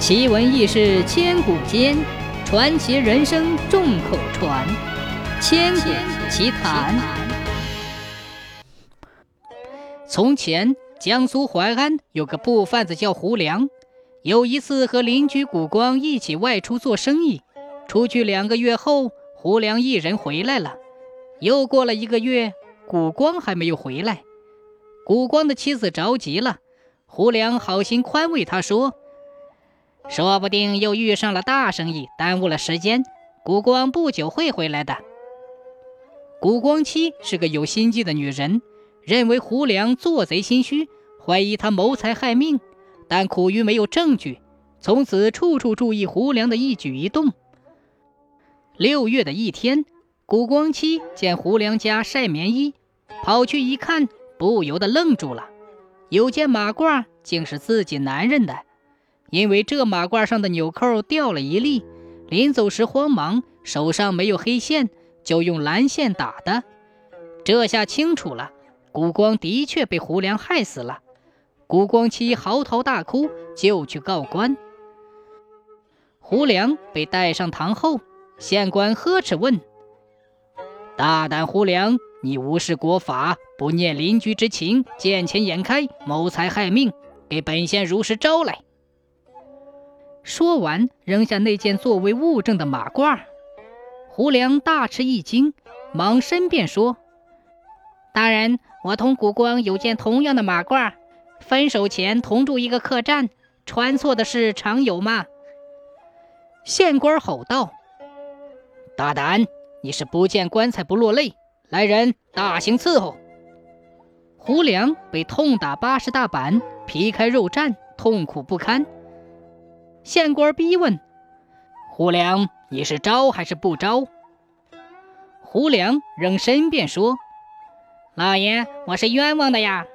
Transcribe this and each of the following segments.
奇闻异事千古间，传奇人生众口传。千古奇谈。从前，江苏淮安有个布贩子叫胡良，有一次和邻居谷光一起外出做生意。出去两个月后，胡良一人回来了。又过了一个月，谷光还没有回来。谷光的妻子着急了，胡良好心宽慰他说。说不定又遇上了大生意，耽误了时间。谷光不久会回来的。谷光妻是个有心计的女人，认为胡良做贼心虚，怀疑他谋财害命，但苦于没有证据，从此处处注意胡良的一举一动。六月的一天，谷光妻见胡良家晒棉衣，跑去一看，不由得愣住了。有件马褂，竟是自己男人的。因为这马褂上的纽扣掉了一粒，临走时慌忙，手上没有黑线，就用蓝线打的。这下清楚了，谷光的确被胡良害死了。谷光妻嚎啕大哭，就去告官。胡良被带上堂后，县官呵斥问：“大胆胡良，你无视国法，不念邻居之情，见钱眼开，谋财害命，给本县如实招来！”说完，扔下那件作为物证的马褂。胡良大吃一惊，忙申辩说：“大人，我同谷光有件同样的马褂，分手前同住一个客栈，穿错的事常有嘛。”县官吼道：“大胆！你是不见棺材不落泪！来人，大刑伺候！”胡良被痛打八十大板，皮开肉绽，痛苦不堪。县官逼问：“胡良，你是招还是不招？”胡良仍申辩说：“老爷，我是冤枉的呀。”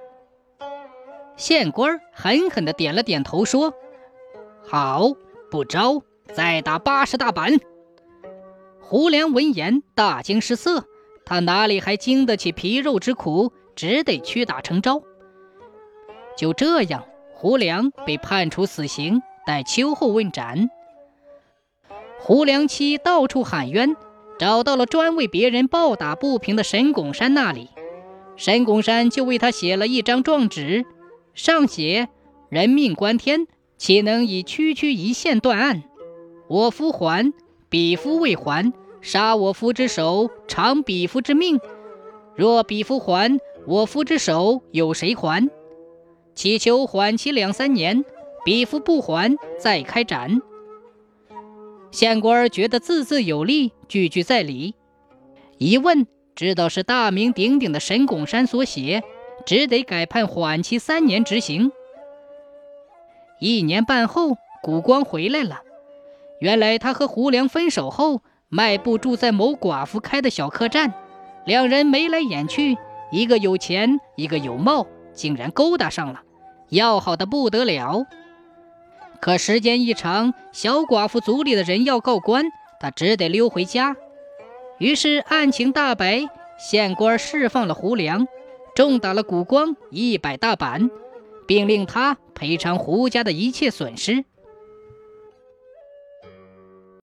县官狠狠地点了点头，说：“好，不招，再打八十大板。”胡良闻言大惊失色，他哪里还经得起皮肉之苦，只得屈打成招。就这样，胡良被判处死刑。待秋后问斩。胡良妻到处喊冤，找到了专为别人暴打不平的沈拱山那里。沈拱山就为他写了一张状纸，上写：“人命关天，岂能以区区一线断案？我夫还，彼夫未还。杀我夫之手，偿彼夫之命。若彼夫还，我夫之手有谁还？祈求缓期两三年。”彼夫不还，再开斩。县官觉得字字有力，句句在理。一问，知道是大名鼎鼎的沈拱山所写，只得改判缓期三年执行。一年半后，谷光回来了。原来他和胡良分手后，迈步住在某寡妇开的小客栈，两人眉来眼去，一个有钱，一个有貌，竟然勾搭上了，要好的不得了。可时间一长，小寡妇族里的人要告官，他只得溜回家。于是案情大白，县官释放了胡良，重打了谷光一百大板，并令他赔偿胡家的一切损失。